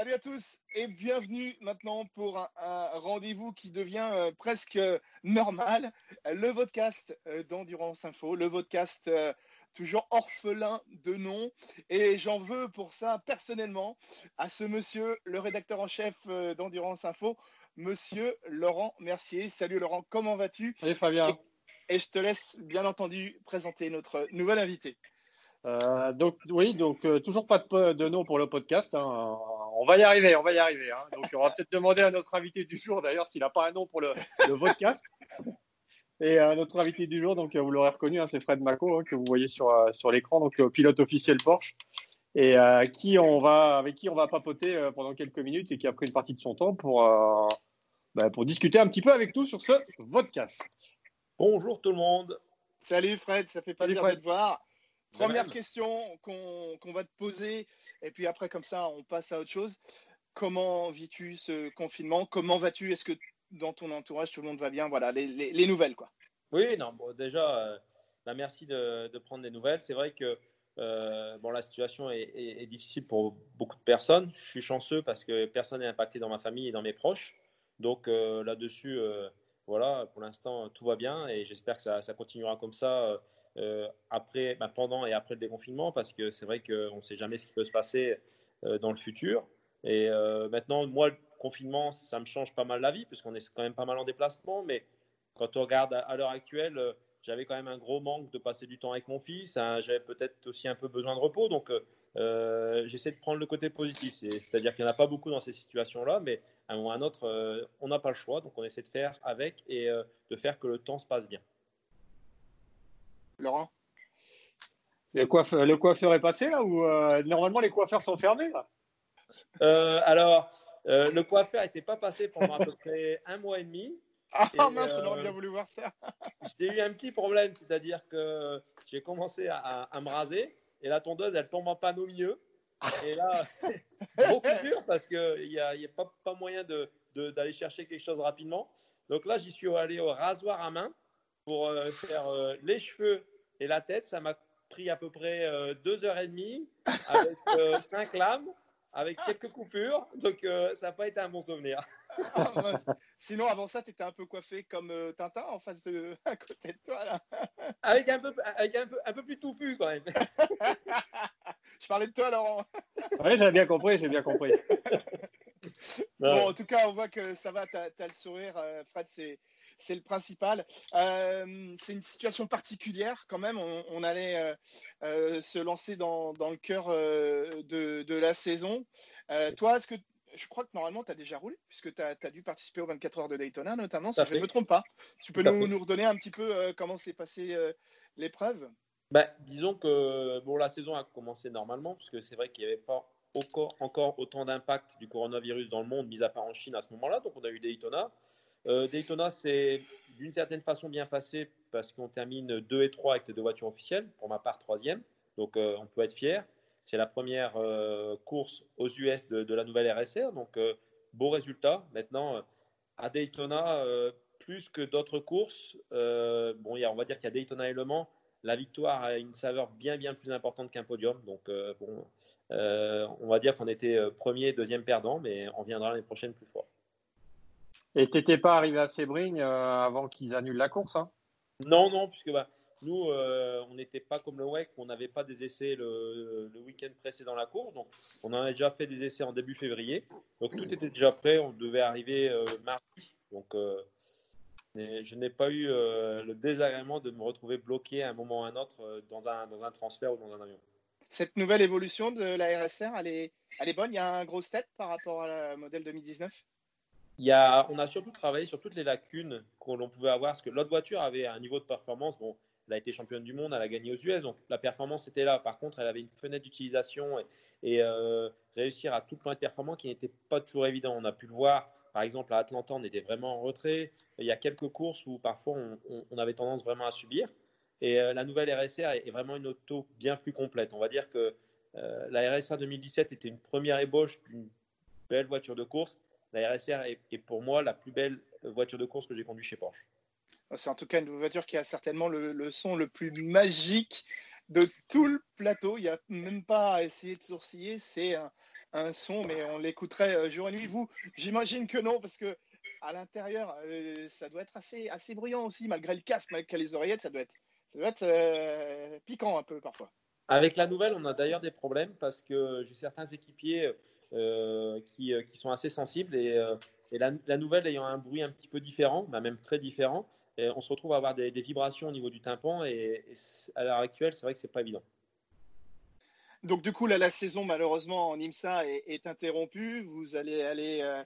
Salut à tous et bienvenue maintenant pour un, rendez-vous qui devient euh, presque normal, le podcast euh, d'Endurance Info, le podcast euh, toujours orphelin de nom. Et j'en veux pour ça personnellement à ce monsieur, le rédacteur en chef d'Endurance Info, monsieur Laurent Mercier. Salut Laurent, comment vas-tu? Salut Fabien. et je te laisse bien entendu présenter notre nouvel invité. Euh, donc oui, donc euh, toujours pas de, nom pour le podcast. Hein. On va y arriver, on va y arriver. Hein. Donc on va peut-être demander à notre invité du jour d'ailleurs s'il n'a pas un nom pour le, podcast. Et euh, notre invité du jour, donc vous l'aurez reconnu, hein, c'est Fred Mako que vous voyez sur sur l'écran, donc pilote officiel Porsche, et qui on va avec qui on va papoter pendant quelques minutes et qui a pris une partie de son temps pour bah, pour discuter un petit peu avec nous sur ce podcast. Bonjour tout le monde. Salut Fred, ça fait plaisir de te voir. Première question qu'on va te poser, et puis après, comme ça, on passe à autre chose. Comment vis-tu ce confinement? Comment vas-tu? Est-ce que dans ton entourage, tout le monde va bien? Voilà, les, nouvelles, quoi. Oui, non, bon, déjà, euh, bah, merci de, prendre des nouvelles. C'est vrai que euh, bon, la situation est, difficile pour beaucoup de personnes. Je suis chanceux parce que personne n'est impacté dans ma famille et dans mes proches. Donc euh, là-dessus, voilà, pour l'instant, tout va bien et j'espère que ça, ça, continuera comme ça après, bah, pendant et après le déconfinement, parce que c'est vrai qu'on ne sait jamais ce qui peut se passer euh, dans le futur. Et euh, maintenant, moi, le confinement, ça me change pas mal la vie, puisqu'on est quand même pas mal en déplacement. Mais quand on regarde à, l'heure actuelle, j'avais quand même un gros manque de passer du temps avec mon fils. Hein, j'avais peut-être aussi un peu besoin de repos. Donc, j'essaie de prendre le côté positif. C'est-à-dire qu'il n'y en a pas beaucoup dans ces situations-là, mais à un moment ou à un autre, on n'a pas le choix. Donc, on essaie de faire avec et de faire que le temps se passe bien. Laurent? Le coiffeur, le coiffeur est passé là ou euh, normalement les coiffeurs sont fermés là? Euh, Alors, euh, le coiffeur n'était pas passé pendant à peu près un mois et demi. Ah mince, on aurait bien voulu voir ça. j'ai eu un petit problème, c'est-à-dire que j'ai commencé à, me raser et la tondeuse elle tombe en panne au milieu. Et là, beaucoup dur parce qu'il n'y a, y a pas, pas, moyen d'aller de, chercher quelque chose rapidement. Donc là, j'y suis allé au rasoir à main pour faire les cheveux et la tête, ça m'a pris à peu près euh, deux heures et demie avec euh, cinq lames, avec quelques coupures. Donc, euh, ça n'a pas été un bon souvenir. Ah, Sinon, avant ça, tu étais un peu coiffé comme Tintin en face de, à côté de toi. Là. avec un peu, avec un peu, un peu plus touffu quand même. Je parlais de toi, Laurent. oui, j'ai bien compris, j'ai bien compris. Bon, en tout cas, on voit que ça va, tu as, le sourire. Fred, c'est c'est le principal. Euh, c'est une situation particulière quand même. On, allait euh, euh, se lancer dans, le cœur de, la saison. toi, est-ce que je crois que normalement, tu as déjà roulé, puisque tu as, dû participer aux 24 heures de Daytona, notamment, si je ne me trompe pas. Tu peux nous, redonner un petit peu comment s'est passée l'épreuve? Bah, Disons que bon, la saison a commencé normalement, puisque c'est vrai qu'il n'y avait pas encore, encore autant d'impact du coronavirus dans le monde, mis à part en Chine à ce moment-là. Donc, on a eu Daytona. Euh, Daytona, c'est d'une certaine façon bien passé parce qu'on termine 2 et 3 avec les deux voitures officielles, pour ma part troisième, donc euh, on peut être fier. C'est la première euh, course aux US de, la nouvelle RSR, donc beau résultat. Maintenant, à Daytona, plus que d'autres courses, bon, on va dire qu'il y a Daytona et Le Mans, la victoire a une saveur bien bien plus importante qu'un podium. Donc, bon, on va dire qu'on était premier, deuxième perdant, mais on viendra l'année prochaine plus fort. Et tu n'étais pas arrivé à Sebring euh, avant qu'ils annulent la course hein? Non, non, puisque bah, nous, euh, on n'était pas comme le WEC, on n'avait pas des essais le, week-end précédent la course. Donc, on en a déjà fait des essais en début février. Donc, tout était déjà prêt. On devait arriver euh, mardi. Donc, je n'ai pas eu le désagrément de me retrouver bloqué à un moment ou à un autre dans un, dans un transfert ou dans un avion. Cette nouvelle évolution de la RSR, elle est, elle est bonne? Il y a un gros step par rapport à la modèle 2019 on a surtout travaillé sur toutes les lacunes que l'on pouvait avoir, parce que l'autre voiture avait un niveau de performance. Bon, elle a été championne du monde, elle a gagné aux US, donc la performance était là. Par contre, elle avait une fenêtre d'utilisation et, euh, réussir à tout point de performance qui n'était pas toujours évident. On a pu le voir, par exemple, à Atlanta, on était vraiment en retrait. Il y a quelques courses où parfois on, avait tendance vraiment à subir. Et euh, la nouvelle RSR est, vraiment une auto bien plus complète. On va dire que euh, la RSR 2017 était une première ébauche d'une belle voiture de course la RSR est, pour moi la plus belle voiture de course que j'ai conduite chez Porsche. C'est en tout cas une voiture qui a certainement le, son le plus magique de tout le plateau. Il n'y a même pas à essayer de sourciller. C'est un son, mais on l'écouterait jour et nuit. Vous, j'imagine que non, parce que à l'intérieur, ça doit être assez, assez bruyant aussi, malgré le casque, malgré les oreillettes, ça doit être, ça doit être piquant un peu parfois. Avec la nouvelle, on a d'ailleurs des problèmes parce que j'ai certains équipiers qui, qui, sont assez sensibles et, et la, la, nouvelle ayant un bruit un petit peu différent, bah, même très différent, on se retrouve à avoir des, vibrations au niveau du tympan et, à l'heure actuelle, c'est vrai que c'est pas évident. Donc du coup, là, la saison malheureusement en IMSA est, interrompue. Vous allez aller euh,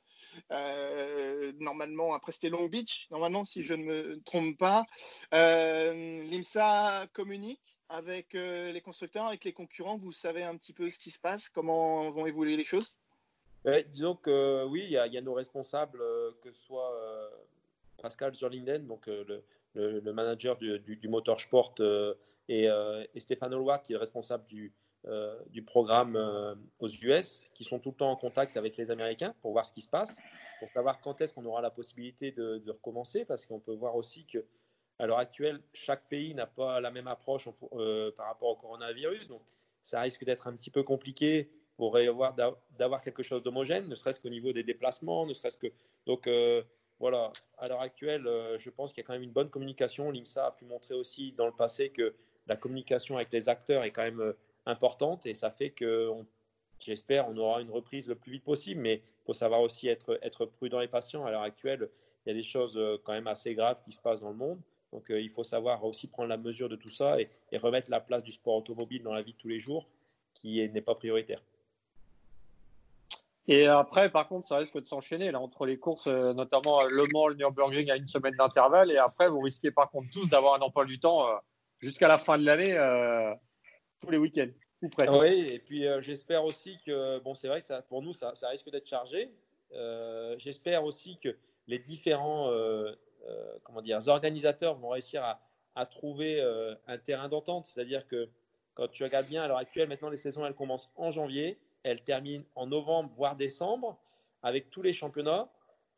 euh, normalement après c'était Long Beach, normalement si je ne me trompe pas. Euh, L'IMSA communique avec les constructeurs, avec les concurrents. Vous savez un petit peu ce qui se passe, comment vont évoluer les choses? Disons que oui, il y, a nos responsables, que ce soit Pascal Zurlinden, donc euh, le, manager du, motorsport, euh, et, euh, Stéphane Howard, qui est responsable du programme aux US, qui sont tout le temps en contact avec les Américains pour voir ce qui se passe, pour savoir quand est-ce qu'on aura la possibilité de, recommencer, parce qu'on peut voir aussi que à l'heure actuelle, chaque pays n'a pas la même approche par rapport au coronavirus, donc ça risque d'être un petit peu compliqué pour avoir d'avoir quelque chose d'homogène, ne serait-ce qu'au niveau des déplacements, ne serait-ce que donc voilà, à l'heure actuelle, euh, je pense qu'il y a quand même une bonne communication. L'IMSA a pu montrer aussi dans le passé que la communication avec les acteurs est quand même euh, importante et ça fait que, j'espère, on aura une reprise le plus vite possible. Mais il faut savoir aussi être, prudent et patient. À l'heure actuelle, il y a des choses euh, quand même assez graves qui se passent dans le monde. Donc il faut savoir aussi prendre la mesure de tout ça et remettre la place du sport automobile dans la vie de tous les jours qui n'est pas prioritaire. Et après, par contre, ça risque de s'enchaîner là entre les courses, euh, notamment euh, Le Mans, le Nürburgring à une semaine d'intervalle. Et après, vous risquez par contre tous d'avoir un emploi du temps euh, jusqu'à la fin de l'année, tous les week-ends. Ou presque. Oui, et puis j'espère aussi que, bon, c'est vrai que ça, pour nous, ça, ça risque d'être chargé. j'espère aussi que les différents comment dire, organisateurs vont réussir à, trouver un terrain d'entente. C'est-à-dire que quand tu regardes bien à l'heure actuelle, maintenant les saisons elles commencent en janvier elle termine en novembre, voire décembre, avec tous les championnats.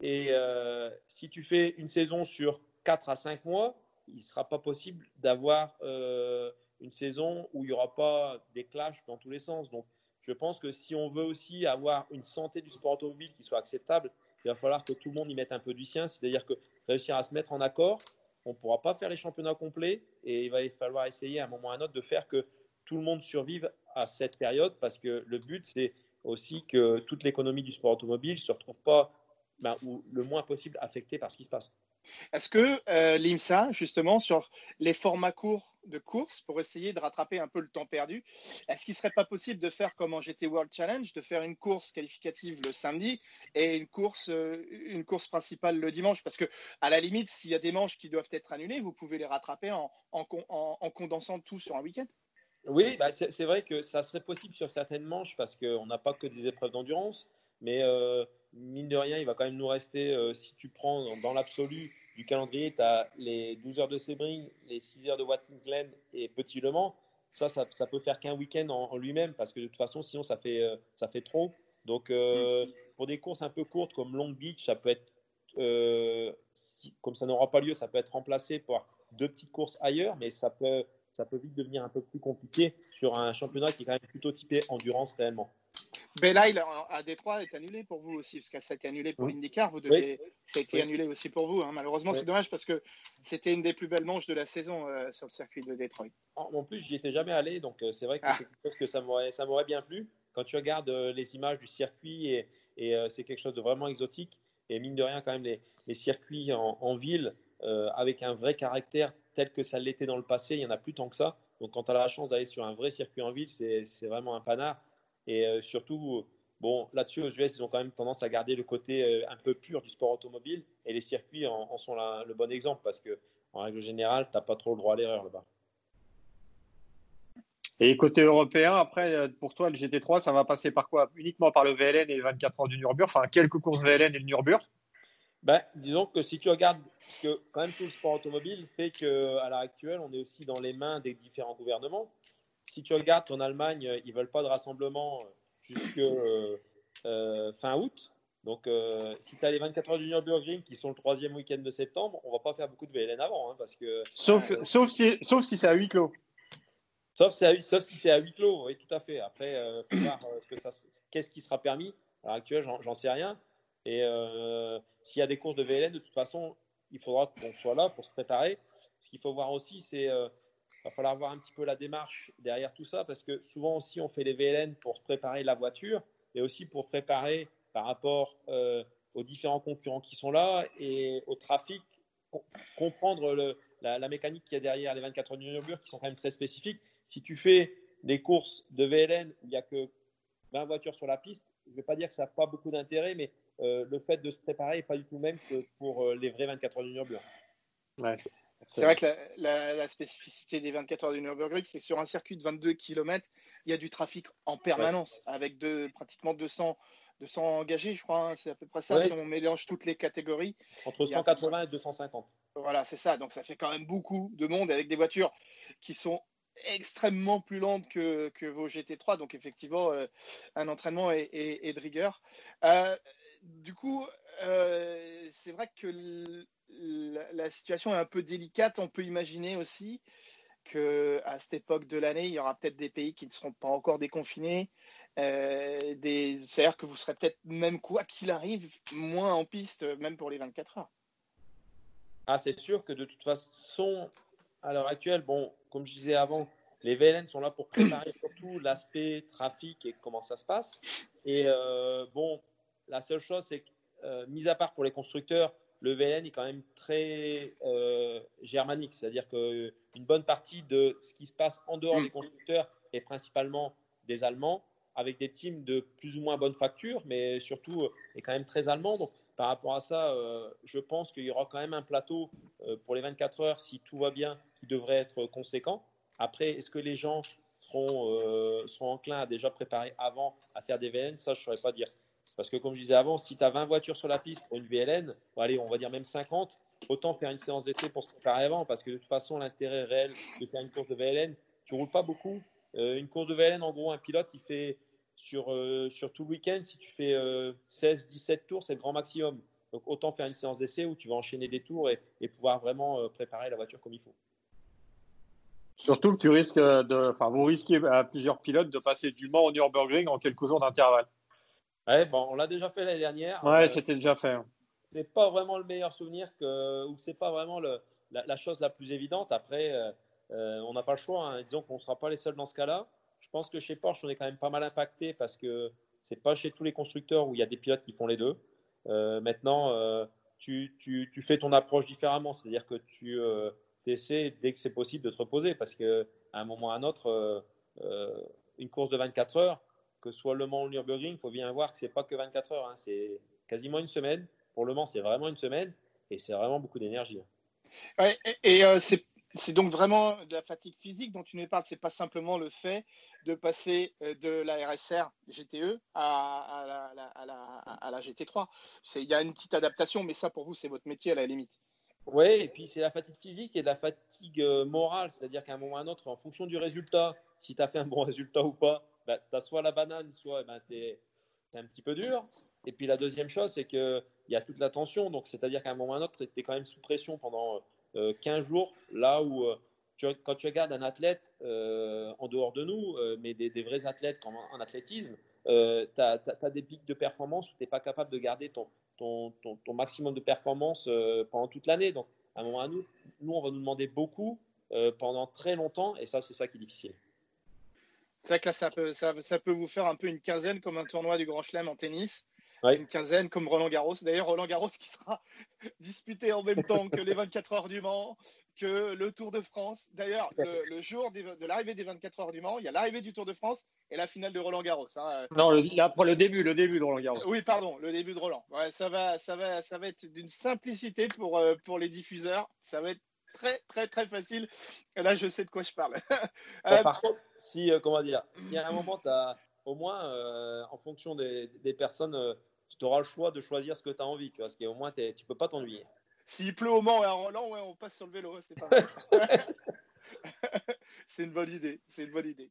Et euh, si tu fais une saison sur 4 à 5 mois, il ne sera pas possible d'avoir euh, une saison où il n'y aura pas des clashs dans tous les sens. Donc, je pense que si on veut aussi avoir une santé du sport automobile qui soit acceptable, il va falloir que tout le monde y mette un peu du sien, c'est-à-dire que réussir à se mettre en accord, on ne pourra pas faire les championnats complets et il va falloir essayer à un moment ou à un autre de faire que tout le monde survive à cette période parce que le but, c'est aussi que toute l'économie du sport automobile ne se retrouve pas ben, ou le moins possible affectée par ce qui se passe. Est-ce que euh, l'IMSA, justement, sur les formats courts de course, pour essayer de rattraper un peu le temps perdu, est-ce qu'il ne serait pas possible de faire comme en GT World Challenge, de faire une course qualificative le samedi et une course, euh, une course principale le dimanche? Parce que, à la limite, s'il y a des manches qui doivent être annulées, vous pouvez les rattraper en, en condensant tout sur un week-end. Oui, bah c'est vrai que ça serait possible sur certaines manches parce qu'on n'a pas que des épreuves d'endurance, mais euh, mine de rien, il va quand même nous rester, euh, si tu prends dans, l'absolu du calendrier, tu as les 12 heures de Sebring, les 6 heures de Watkins Glen et Petit Le Mans. Ça, ça, ça peut faire qu'un week-end en, lui-même parce que de toute façon, sinon, ça fait, euh, ça fait trop. Donc, mm. pour des courses un peu courtes comme Long Beach, ça peut être, comme ça n'aura pas lieu, ça peut être remplacé par deux petites courses ailleurs, mais ça peut ça peut vite devenir un peu plus compliqué sur un championnat qui est quand même plutôt typé endurance réellement. Belaïl à Détroit est annulé pour vous aussi, parce que ça a été annulé pour l'IndyCar. Vous devez, Ça a été annulé aussi pour vous. Hein. Malheureusement, c'est dommage parce que c'était une des plus belles manches de la saison euh, sur le circuit de Détroit. En, plus, j'y étais jamais allé, donc euh, c'est vrai que ah. c'est quelque chose que ça m'aurait bien plu. Quand tu regardes euh, les images du circuit, et, c'est quelque chose de vraiment exotique. Et mine de rien, quand même, les, circuits en, ville, avec un vrai caractère tel que ça l'était dans le passé, il n'y en a plus tant que ça. Donc quand tu as la chance d'aller sur un vrai circuit en ville, c'est vraiment un panard. Et euh, surtout, bon, là-dessus, aux US, ils ont quand même tendance à garder le côté euh, un peu pur du sport automobile. Et les circuits en, sont le bon exemple parce que, en règle générale, tu n'as pas trop le droit à l'erreur là-bas. Et côté européen, après, euh, pour toi, le GT3, ça va passer par quoi? Uniquement par le VLN et 24 heures du Nürburgring? Enfin, quelques courses VLN et le Nürburgring? Ben, Disons que si tu regardes parce que quand même tout le sport automobile fait qu'à l'heure actuelle, on est aussi dans les mains des différents gouvernements. Si tu regardes en Allemagne, ils veulent pas de rassemblement jusque euh, fin août. Donc, euh, si tu as les 24 heures du Nürburgring qui sont le troisième week-end de septembre, on va pas faire beaucoup de VLN avant. Hein, parce que, sauf, sauf si, sauf si c'est à huis clos. Sauf, sauf si c'est à huis clos, oui, tout à fait. Après, euh, euh, qu'est-ce qui sera permis. À l'heure actuelle, j'en sais rien. Et euh, s'il y a des courses de VLN, de toute façon, il faudra qu'on soit là pour se préparer. Ce qu'il faut voir aussi, c'est va falloir voir un petit peu la démarche derrière tout ça, parce que souvent aussi, on fait les VLN pour préparer la voiture, et aussi pour préparer par rapport aux différents concurrents qui sont là et au trafic, comprendre la, mécanique qu'il y a derrière les 24 heures de Nürburgring qui sont quand même très spécifiques si tu fais des courses de VLN où il n'y a que 20 voitures sur la piste, je ne vais pas dire que ça n'a pas beaucoup d'intérêt, mais euh, le fait de se préparer n'est pas du tout le même que pour euh, les vrais 24 heures du Nürburgring. Ouais. C'est vrai que la, spécificité des 24 heures du Nürburgring, c'est sur un circuit de 22 km, il y a du trafic en permanence, avec de, pratiquement 200, 200 engagés, je crois. Hein, c'est à peu près ça si on mélange toutes les catégories. Entre 180 et 250. Voilà, c'est ça. Donc ça fait quand même beaucoup de monde avec des voitures qui sont extrêmement plus lente que, vos GT3. Donc, effectivement, euh, un entraînement et, de rigueur. Euh, du coup, euh, c'est vrai que la, situation est un peu délicate. On peut imaginer aussi qu'à cette époque de l'année, il y aura peut-être des pays qui ne seront pas encore déconfinés. C'est-à-dire que vous serez peut-être même, quoi qu'il arrive, moins en piste, même pour les 24 heures. Ah, c'est sûr que de toute façon, à l'heure actuelle, bon, comme je disais avant, les VLN sont là pour préparer surtout l'aspect trafic et comment ça se passe. Et euh, bon, la seule chose, c'est que, euh, mis à part pour les constructeurs, le VLN est quand même très euh, germanique, c'est-à-dire qu'une bonne partie de ce qui se passe en dehors des constructeurs est principalement des Allemands, avec des teams de plus ou moins bonne facture, mais surtout est quand même très allemand. Donc, par rapport à ça, je pense qu'il y aura quand même un plateau pour les 24 heures, si tout va bien, qui devrait être conséquent. Après, est-ce que les gens seront, euh, seront enclins à déjà préparer avant à faire des VLN Ça, je ne saurais pas dire. Parce que comme je disais avant, si tu as 20 voitures sur la piste pour une VLN, allez, on va dire même 50, autant faire une séance d'essai pour se préparer avant. Parce que de toute façon, l'intérêt réel de faire une course de VLN, tu roules pas beaucoup. Euh, une course de VLN, en gros, un pilote, il fait sur, euh, sur tout le week-end, si tu fais 16-17 tours, c'est le grand maximum. Donc autant faire une séance d'essai où tu vas enchaîner des tours et, pouvoir vraiment préparer la voiture comme il faut. Surtout que tu risques de, enfin, vous risquez à plusieurs pilotes de passer du Mans au Nürburgring en quelques jours d'intervalle. Ouais, bon, on l'a déjà fait l'année dernière. Ouais, euh, c'était déjà fait. Hein. C'est pas vraiment le meilleur souvenir que, ou c'est pas vraiment le, la, chose la plus évidente. Après, euh, euh, on n'a pas le choix. Hein. Disons qu'on ne sera pas les seuls dans ce cas-là. Je pense que chez Porsche, on est quand même pas mal impacté parce que c'est pas chez tous les constructeurs où il y a des pilotes qui font les deux. maintenant, tu, tu, tu, fais ton approche différemment, c'est-à-dire que tu essaie dès que c'est possible de te reposer parce qu'à un moment ou à un autre, euh, euh, une course de 24 heures, que soit Le Mans ou Nürburgring, il faut bien voir que c'est pas que 24 heures, hein. c'est quasiment une semaine. Pour Le Mans, c'est vraiment une semaine et c'est vraiment beaucoup d'énergie. Hein. et, euh, c'est donc vraiment de la fatigue physique dont tu nous parles. C'est pas simplement le fait de passer de la RSR GTE à, la, à la, GT3. Il y a une petite adaptation, mais ça pour vous, c'est votre métier à la limite. Oui, et puis c'est la fatigue physique et la fatigue euh, morale, c'est-à-dire qu'à un moment ou à un autre, en fonction du résultat, si tu as fait un bon résultat ou pas, bah, tu as soit la banane, soit bah, tu es, un petit peu dur. Et puis la deuxième chose, c'est qu'il y a toute la tension, donc c'est-à-dire qu'à un moment ou à un autre, tu es quand même sous pression pendant 15 euh, jours, là où euh, tu, quand tu regardes un athlète en dehors de nous, mais des, vrais athlètes comme en, athlétisme, tu as, as, des pics de performance où tu n'es pas capable de garder ton, ton, maximum de performance euh, pendant toute l'année. Donc, à un moment à nous, nous, on va nous demander beaucoup euh, pendant très longtemps, et ça, c'est ça qui est difficile. C'est vrai que là, ça peut, ça, ça, peut vous faire un peu une quinzaine comme un tournoi du Grand Chelem en tennis. Une quinzaine comme Roland Garros. D'ailleurs, Roland Garros qui sera disputé en même temps que les 24 heures du Mans, que le Tour de France. D'ailleurs, le, jour de l'arrivée des 24 heures du Mans, il y a l'arrivée du Tour de France et la finale de Roland Garros. Hein. Non, le, le début, le début de Roland Garros. Oui, pardon, le début de Roland. Ouais, ça va, ça va, ça va être d'une simplicité pour euh, pour les diffuseurs. Ça va être très très très facile. Et là, je sais de quoi je parle. Euh, par contre, si euh, comment dire, si à un moment tu as au moins en fonction des, des personnes, tu auras le choix de choisir ce que tu as envie, tu vois, parce qu'au moins tu peux pas t'ennuyer. S'il pleut au Mans et à Roland, ouais, on passe sur le vélo, c'est pas c'est une bonne idée, c'est une bonne idée.